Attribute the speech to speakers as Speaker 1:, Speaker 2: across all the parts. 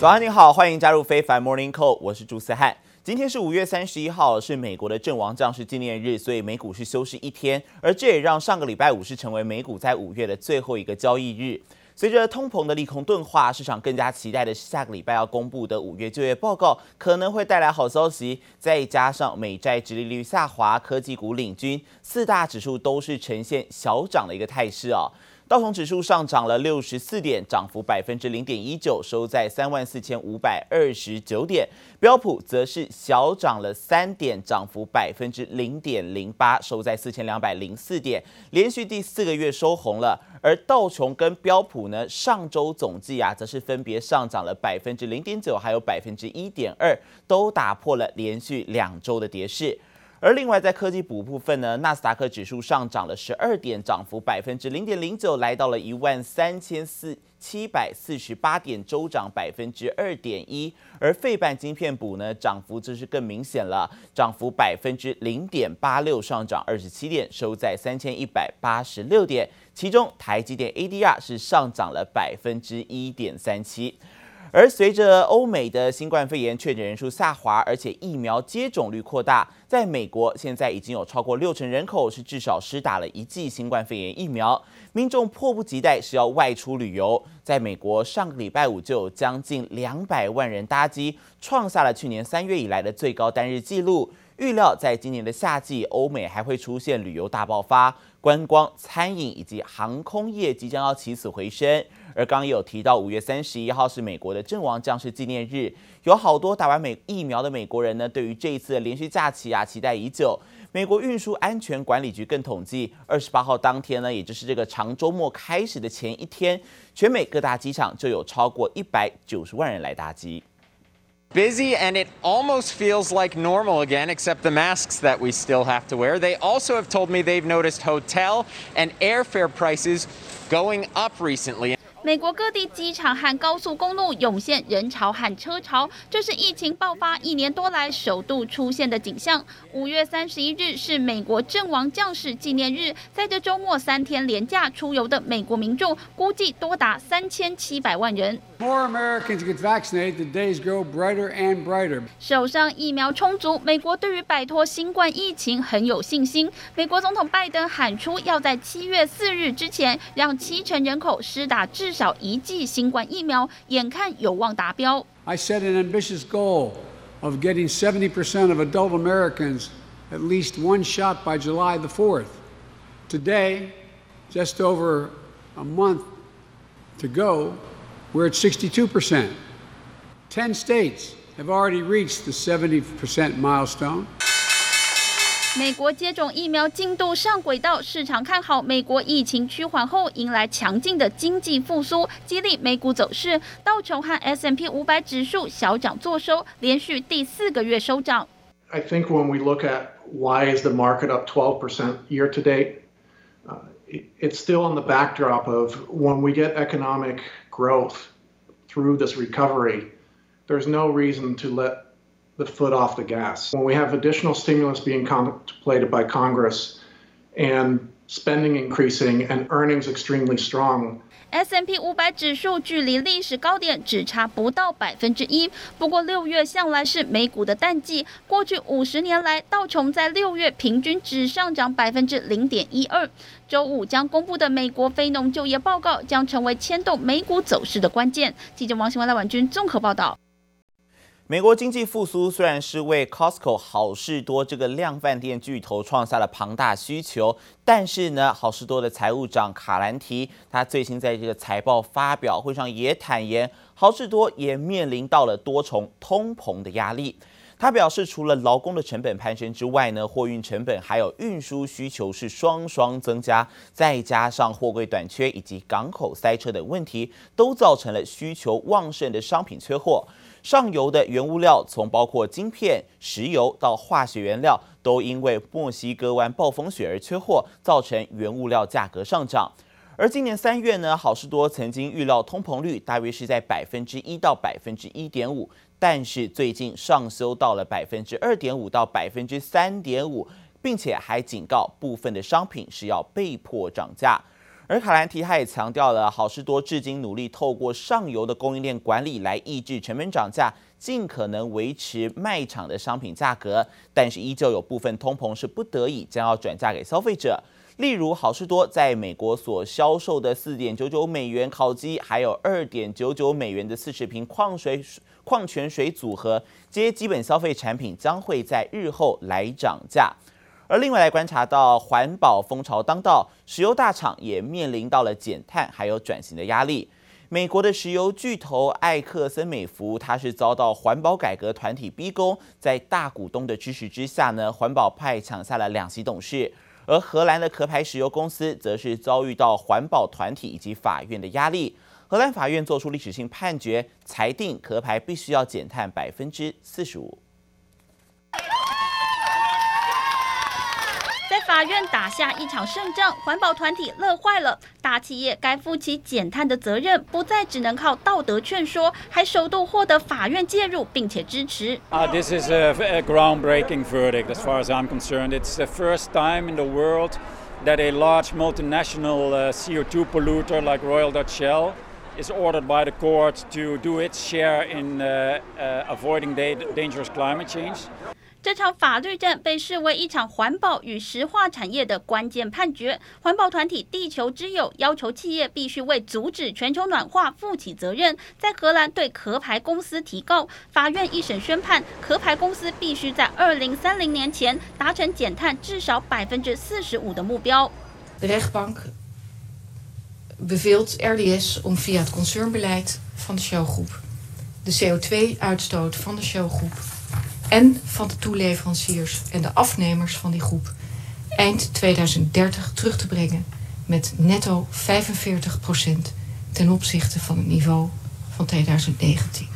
Speaker 1: 早安，你好，欢迎加入非凡 Morning Call，我是朱思翰。今天是五月三十一号，是美国的阵亡将士纪念日，所以美股是休市一天，而这也让上个礼拜五是成为美股在五月的最后一个交易日。随着通膨的利空钝化，市场更加期待的是下个礼拜要公布的五月就业报告可能会带来好消息。再加上美债殖利率下滑，科技股领军，四大指数都是呈现小涨的一个态势啊。道琼指数上涨了六十四点，涨幅百分之零点一九，收在三万四千五百二十九点。标普则是小涨了三点，涨幅百分之零点零八，收在四千两百零四点，连续第四个月收红了。而道琼跟标普呢，上周总计啊，则是分别上涨了百分之零点九，还有百分之一点二，都打破了连续两周的跌势。而另外，在科技股部分呢，纳斯达克指数上涨了十二点，涨幅百分之零点零九，来到了一万三千四七百四十八点，周涨百分之二点一。而费半晶片股呢，涨幅则是更明显了，涨幅百分之零点八六，上涨二十七点，收在三千一百八十六点。其中，台积电 ADR 是上涨了百分之一点三七。而随着欧美的新冠肺炎确诊人数下滑，而且疫苗接种率扩大，在美国现在已经有超过六成人口是至少施打了一剂新冠肺炎疫苗，民众迫不及待是要外出旅游。在美国上个礼拜五就有将近两百万人搭机，创下了去年三月以来的最高单日纪录。预料在今年的夏季，欧美还会出现旅游大爆发，观光、餐饮以及航空业即将要起死回生。而刚刚有提到，五月三十一号是美国的阵亡将士纪念日，有好多打完美疫苗的美国人呢，对于这一次的连续假期啊，期待已久。美国运输安全管理局更统计，二十八号当天呢，也就是这个长周末开始的前一天，全美各大机场就有超过一百九十万人来搭机。
Speaker 2: Busy and it almost feels like normal again, except the masks that we still have to wear. They also have told me they've noticed hotel and airfare prices going up recently.
Speaker 3: 美国各地机场和高速公路涌现人潮和车潮，这是疫情爆发一年多来首度出现的景象。五月三十一日是美国阵亡将士纪念日，在这周末三天连假出游的美国民众估计多达三千七百万人。
Speaker 4: More Americans get vaccinated, the days grow brighter and brighter.
Speaker 3: 手上疫苗充足，美国对于摆脱新冠疫情很有信心。美国总统拜登喊出要在七月四日之前让七成人口施打至至少一剂新冠疫苗，眼看有望达标。
Speaker 4: I set an ambitious goal of getting 70% of adult Americans at least one shot by July the 4th. Today, just over a month to go, we're at 62%. Ten states have already reached the 70% milestone.
Speaker 3: 美国接种疫苗进度上轨道，市场看好美国疫情趋缓后迎来强劲的经济复苏，激励美股走势。道琼和 S&P 五百指数小涨作收，连续第四个月收涨。
Speaker 5: I think when we look at why is the market up 12% year to date, uh, it's still on the backdrop of when we get economic growth through this recovery, there's no reason to let the foot off the gas. When we have additional stimulus being contemplated by Congress and spending increasing and earnings extremely strong.
Speaker 3: S&P 五百指数距离历史高点只差不到百分之一。不过六月向来是美股的淡季，过去五十年来，道琼在六月平均只上涨百分之零点一二。周五将公布的美国非农就业报告将成为牵动美股走势的关键。记者王新文、赖婉君综合报道。
Speaker 1: 美国经济复苏虽然是为 Costco 好事多这个量贩店巨头创下了庞大需求，但是呢，好事多的财务长卡兰提他最新在这个财报发表会上也坦言，好事多也面临到了多重通膨的压力。他表示，除了劳工的成本攀升之外呢，货运成本还有运输需求是双双增加，再加上货柜短缺以及港口塞车等问题，都造成了需求旺盛的商品缺货。上游的原物料，从包括晶片、石油到化学原料，都因为墨西哥湾暴风雪而缺货，造成原物料价格上涨。而今年三月呢，好事多曾经预料通膨率大约是在百分之一到百分之一点五，但是最近上修到了百分之二点五到百分之三点五，并且还警告部分的商品是要被迫涨价。而卡兰提他也强调了，好事多至今努力透过上游的供应链管理来抑制成本涨价，尽可能维持卖场的商品价格，但是依旧有部分通膨是不得已将要转嫁给消费者。例如，好事多在美国所销售的四点九九美元烤鸡，还有二点九九美元的四十瓶矿水矿泉水组合，这些基本消费产品将会在日后来涨价。而另外来观察到，环保风潮当道，石油大厂也面临到了减碳还有转型的压力。美国的石油巨头艾克森美孚，它是遭到环保改革团体逼宫，在大股东的支持之下呢，环保派抢下了两席董事。而荷兰的壳牌石油公司则是遭遇到环保团体以及法院的压力，荷兰法院做出历史性判决，裁定壳牌必须要减碳百分之四十五。
Speaker 3: 法院打下一场胜仗，环保团体乐坏了。大企业该负起减碳的责任，不再只能靠道德劝说，还首度获得法院介入并且支持。
Speaker 6: Uh, this is a, a groundbreaking verdict, as far as I'm concerned. It's the first time in the world that a large multinational CO2 polluter like Royal Dutch Shell is ordered by the court to do its share in uh, uh, avoiding dangerous climate change.
Speaker 3: 这场法律战被视为一场环保与石化产业的关键判决。环保团体地球之友要求企业必须为阻止全球暖化负起责任，在荷兰对壳牌公司提告。法院一审宣判，壳牌公司必须在二零三零年前达成减碳至少百分之四十五的目标。
Speaker 7: De rechtbank beveelt RDS om via het concernbeleid van de Shell Groep de CO2-uitstoot van de Shell Groep en van de toeleveranciers en de afnemers van die groep eind 2030 terug te brengen met netto 45% ten opzichte van het niveau van 2019.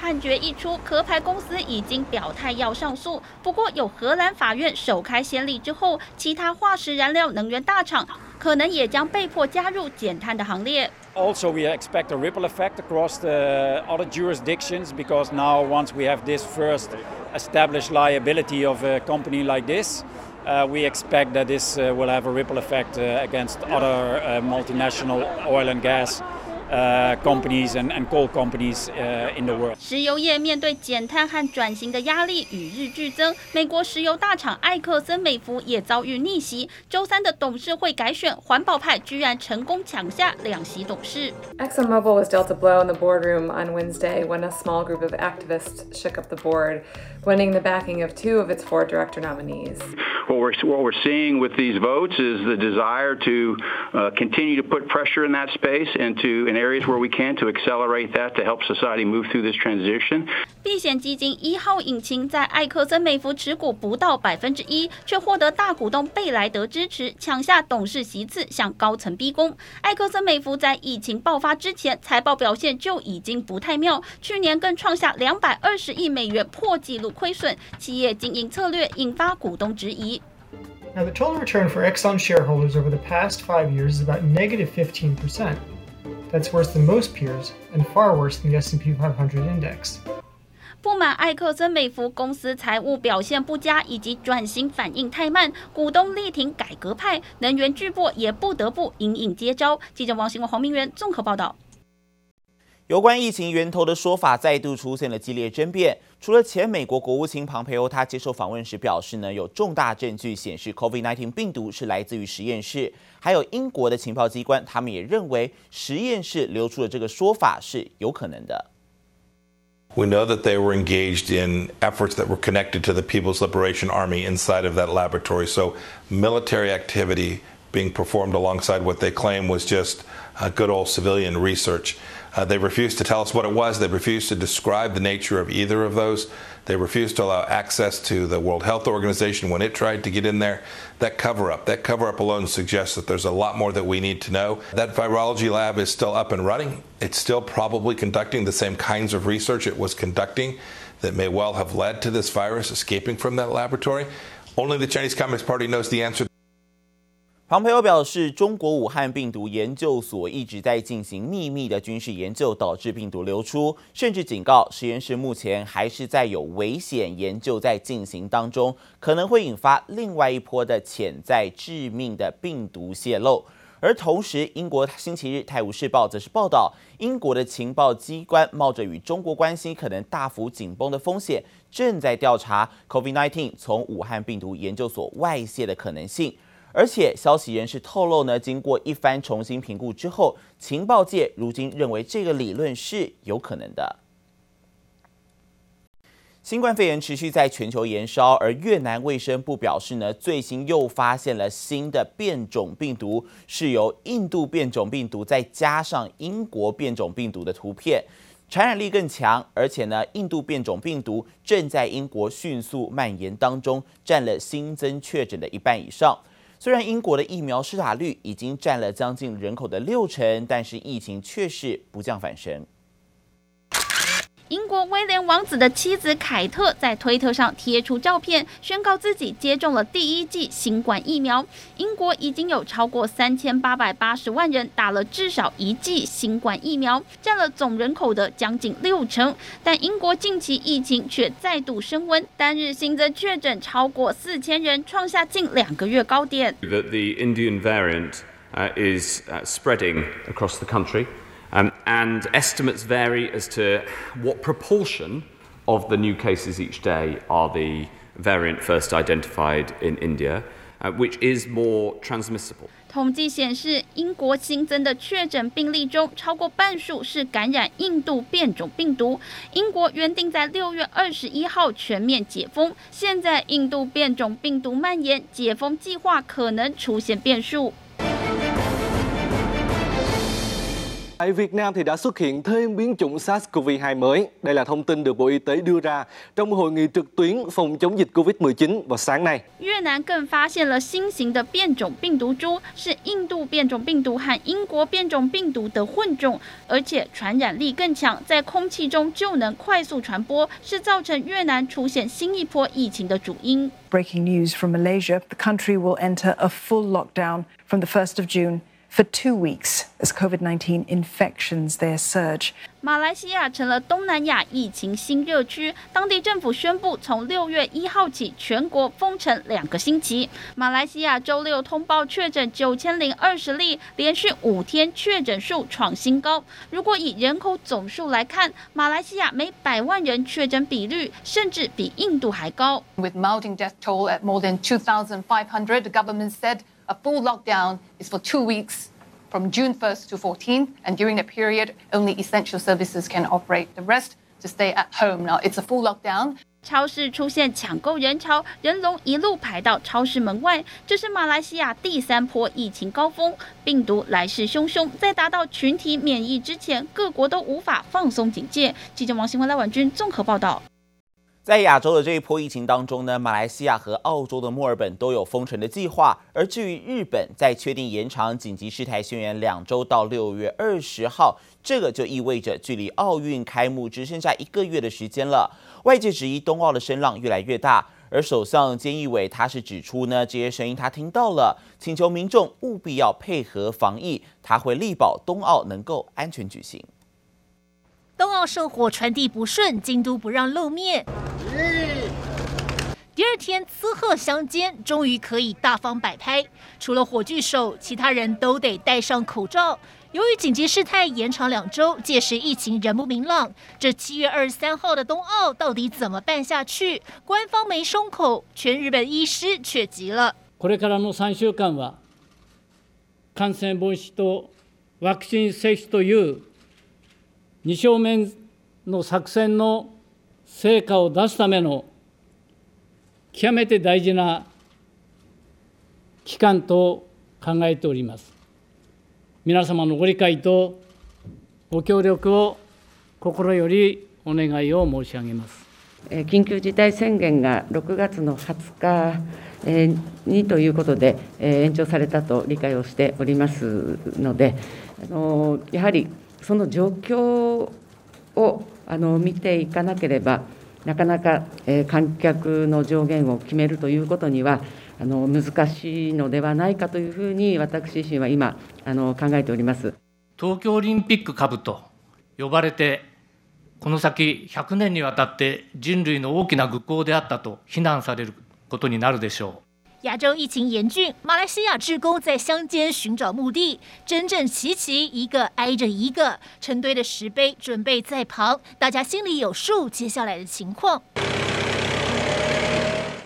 Speaker 3: 判决一出，壳牌公司已经表态要上诉。不过，有荷兰法院首开先例之后，其他化石燃料能源大厂 可能也将被迫加入减碳的行列。
Speaker 6: Also, we expect a ripple effect across the other jurisdictions because now, once we have this first established liability of a company like this, uh, we expect that this uh, will have a ripple effect uh, against other uh, multinational oil and gas Uh, companies and and coal companies in the world.
Speaker 3: 石油业面对减碳和转型的压力与日俱增，美国石油大厂艾克森美孚也遭遇逆袭。周三的董事会改选，环保派居然成功抢下两席董事。
Speaker 8: ExxonMobil was dealt a blow in the boardroom on Wednesday when a small group of activists shook up the board, winning the backing of two of its four director nominees.
Speaker 9: What we're what we're seeing with these votes is the desire to uh, continue to put pressure in that space and to and areas where we can to accelerate that to help society move through this transition.
Speaker 3: 避险基金一号引擎在艾克森美孚持股不到百分之一，却获得大股东贝莱德支持，抢下董事席次，向高层逼宫。艾克森美孚在疫情爆发之前，财报表现就已经不太妙，去年更创下两百二十亿美元破纪录亏损，企业经营策略引发股东质疑。
Speaker 10: Now, the total return for Exxon shareholders over the past five years is about negative 15%. That's worse than most peers and far worse than the S&P 500 index.
Speaker 3: 不满艾克森美孚公司财务表现不佳以及转型反应太慢，股东力挺改革派，能源巨擘也不得不隐隐接招。记者王新文、黄明元综合报道。
Speaker 1: 有关疫情源头的说法再度出现了激烈争辩。除了前美国国务卿庞培欧，他接受访问时表示呢，有重大证据显示 COVID-19 病毒是来自于实验室。还有英国的情报机关，他们也认为实验室流出的这个说法是有可能的。
Speaker 11: We know that they were engaged in efforts that were connected to the People's Liberation Army inside of that laboratory. So military activity being performed alongside what they claim was just a good old civilian research. Uh, they refused to tell us what it was. They refused to describe the nature of either of those. They refused to allow access to the World Health Organization when it tried to get in there. That cover up, that cover up alone suggests that there's a lot more that we need to know. That virology lab is still up and running. It's still probably conducting the same kinds of research it was conducting that may well have led to this virus escaping from that laboratory. Only the Chinese Communist Party knows the answer.
Speaker 1: 庞培欧表示，中国武汉病毒研究所一直在进行秘密的军事研究，导致病毒流出，甚至警告实验室目前还是在有危险研究在进行当中，可能会引发另外一波的潜在致命的病毒泄漏。而同时，英国星期日《泰晤士报》则是报道，英国的情报机关冒着与中国关系可能大幅紧绷的风险，正在调查 COVID-19 从武汉病毒研究所外泄的可能性。而且，消息人士透露呢，经过一番重新评估之后，情报界如今认为这个理论是有可能的。新冠肺炎持续在全球延烧，而越南卫生部表示呢，最新又发现了新的变种病毒，是由印度变种病毒再加上英国变种病毒的图片，传染力更强，而且呢，印度变种病毒正在英国迅速蔓延当中，占了新增确诊的一半以上。虽然英国的疫苗施打率已经占了将近人口的六成，但是疫情却是不降反升。
Speaker 3: 英国威廉王子的妻子凯特在推特上贴出照片，宣告自己接种了第一剂新冠疫苗。英国已经有超过三千八百八十万人打了至少一剂新冠疫苗，占了总人口的将近六成。但英国近期疫情却再度升温，单日新增确诊超过四千人，创下近两个月高点。
Speaker 12: The Indian variant is spreading across the country. Um, and estimates vary as to what proportion of the new cases each day are the variant first identified in India, uh, which is more transmissible.
Speaker 3: 统计显示，英国新增的确诊病例中，超过半数是感染印度变种病毒。英国原定在六月二十一号全面解封，现在印度变种病毒蔓延，解封计划可能出现变数。
Speaker 13: Tại Việt Nam thì đã xuất hiện thêm biến chủng SARS-CoV-2 mới. Đây là thông tin được Bộ Y tế đưa ra trong hội nghị trực tuyến phòng chống dịch COVID-19 vào sáng nay.
Speaker 3: 越南更发现了新型的变种病毒株，是印度变种病毒和英国变种病毒的混种，而且传染力更强，在空气中就能快速传播，是造成越南出现新一波疫情的主因。
Speaker 14: Breaking news from Malaysia: the country will enter a full lockdown from the 1st of June. For two weeks, as COVID-19 infections there surge.
Speaker 3: 马来西亚成了东南亚疫情新热区，当地政府宣布从六月一号起全国封城两个星期。马来西亚周六通报确诊九千零二十例，连续五天确诊数创新高。如果以人口总数来看，马来西亚每百万人确诊比率甚至比印度还高。
Speaker 15: With mounting death toll at more than 2,500, the government said. A full lockdown is for two weeks, From June 1st to 14th, and during that period, only essential services can operate. The rest to stay at home. Now, it's a full lockdown.
Speaker 3: 超市出现抢购人潮，人龙一路排到超市门外。这是马来西亚第三波疫情高峰，病毒来势汹汹，在达到群体免疫之前，各国都无法放松警戒。记者王新文、赖婉君综合报道。
Speaker 1: 在亚洲的这一波疫情当中呢，马来西亚和澳洲的墨尔本都有封城的计划。而至于日本，在确定延长紧急事态宣言两周到六月二十号，这个就意味着距离奥运开幕只剩下一个月的时间了。外界质疑冬奥的声浪越来越大，而首相菅义伟他是指出呢，这些声音他听到了，请求民众务必要配合防疫，他会力保冬奥能够安全举行。
Speaker 16: 冬奥圣火传递不顺，京都不让露面。第二天，雌鹤相间，终于可以大方摆拍。除了火炬手，其他人都得戴上口罩。由于紧急事态延长两周，届时疫情仍不明朗。这七月二十三号的冬奥到底怎么办下去？官方没松口，全日本医师却急了。
Speaker 17: これからの三周间は感染防止とワクチン接种という 二正面の作戦の成果を出すための极めて大事な期间と考えております。皆様のご理解とご协力を心よりお愿いを申し上げます。
Speaker 18: 紧急事态宣言が6月の20日にということで延长されたと理解をしておりますので、やはりその状况を见ていかなければ、なかなかえ観客の上限を决めるということには难しいのではないかというふうに私自身は今あの考えております。
Speaker 17: 东京オリンピック株と呼ばれてこの先100年にわたって人类の大きな愚行であったと非难されることになるでしょう。
Speaker 16: 亚洲疫情严峻，马来西亚志工在乡间寻找墓地，整整齐齐一个挨着一个，成堆的石碑准备在旁，大家心里有数。接下来的情况，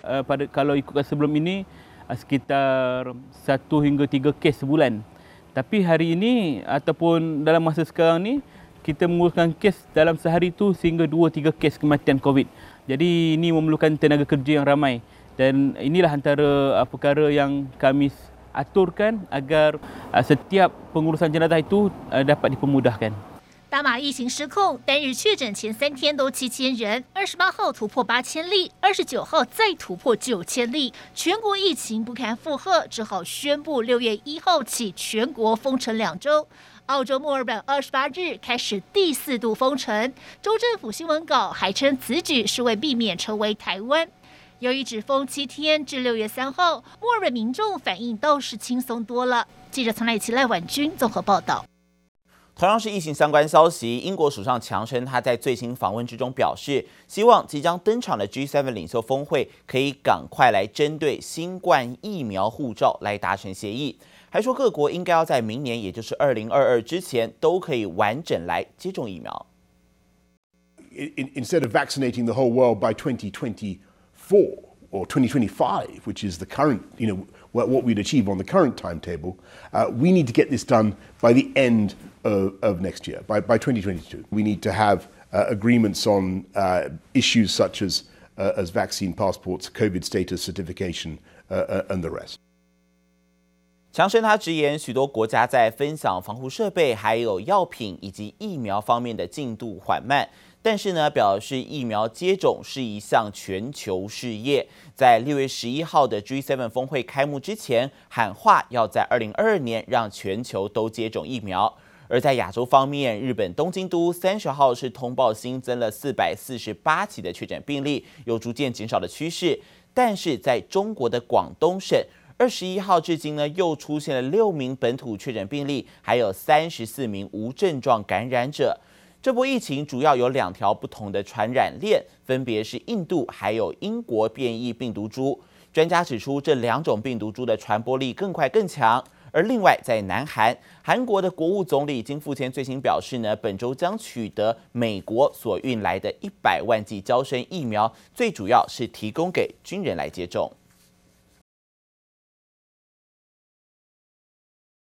Speaker 19: 呃，pada kalau ikutkan sebelum ini sekitar satu hingga tiga kes sebulan, tapi hari ini ataupun dalam masa sekarang ni kita menguruskan kes dalam sehari itu sehingga dua tiga kes kematian COVID. Jadi ini memerlukan tenaga kerja yang ramai. Dan inilah antara perkara yang kami aturkan agar setiap pengurusan jenazah itu dapat dipermudahkan.
Speaker 16: 大马疫情失控，单日确诊前三天都七千人，二十八号突破八千例，二十九号再突破九千例，全国疫情不堪负荷，只好宣布六月一号起全国封城两周。澳洲墨尔本二十八日开始第四度封城，州政府新闻稿还称此举是为避免成为台湾。由于只封七天至六月三号，墨尔本民众反应倒是轻松多了。记者曾乃琪、赖婉君综合报道。
Speaker 1: 同样是疫情相关消息，英国首相强生他在最新访问之中表示，希望即将登场的 G7 领袖峰会可以赶快来针对新冠疫苗护照来达成协议，还说各国应该要在明年，也就是二零二二之前，都可以完整来接种疫苗。
Speaker 20: Instead of vaccinating the whole world by 2020. four or 2025, which is the current, you know, what, what we'd achieve on the current timetable, uh, we need to get this done by the end of, of next year, by, by 2022. We need to have uh, agreements on uh, issues such as, uh, as vaccine passports, COVID status certification, uh, uh, and the rest.
Speaker 1: 强生他直言，许多国家在分享防护设备、还有药品以及疫苗方面的进度缓慢。 但是呢，表示疫苗接种是一项全球事业，在六月十一号的 G7 峰会开幕之前，喊话要在二零二二年让全球都接种疫苗。而在亚洲方面，日本东京都三十号是通报新增了四百四十八起的确诊病例，有逐渐减少的趋势。但是在中国的广东省，二十一号至今呢，又出现了六名本土确诊病例，还有三十四名无症状感染者。这波疫情主要有两条不同的传染链，分别是印度还有英国变异病毒株。专家指出，这两种病毒株的传播力更快更强。而另外，在南韩，韩国的国务总理金富谦最新表示呢，本周将取得美国所运来的一百万剂胶身疫苗，最主要是提供给军人来接种。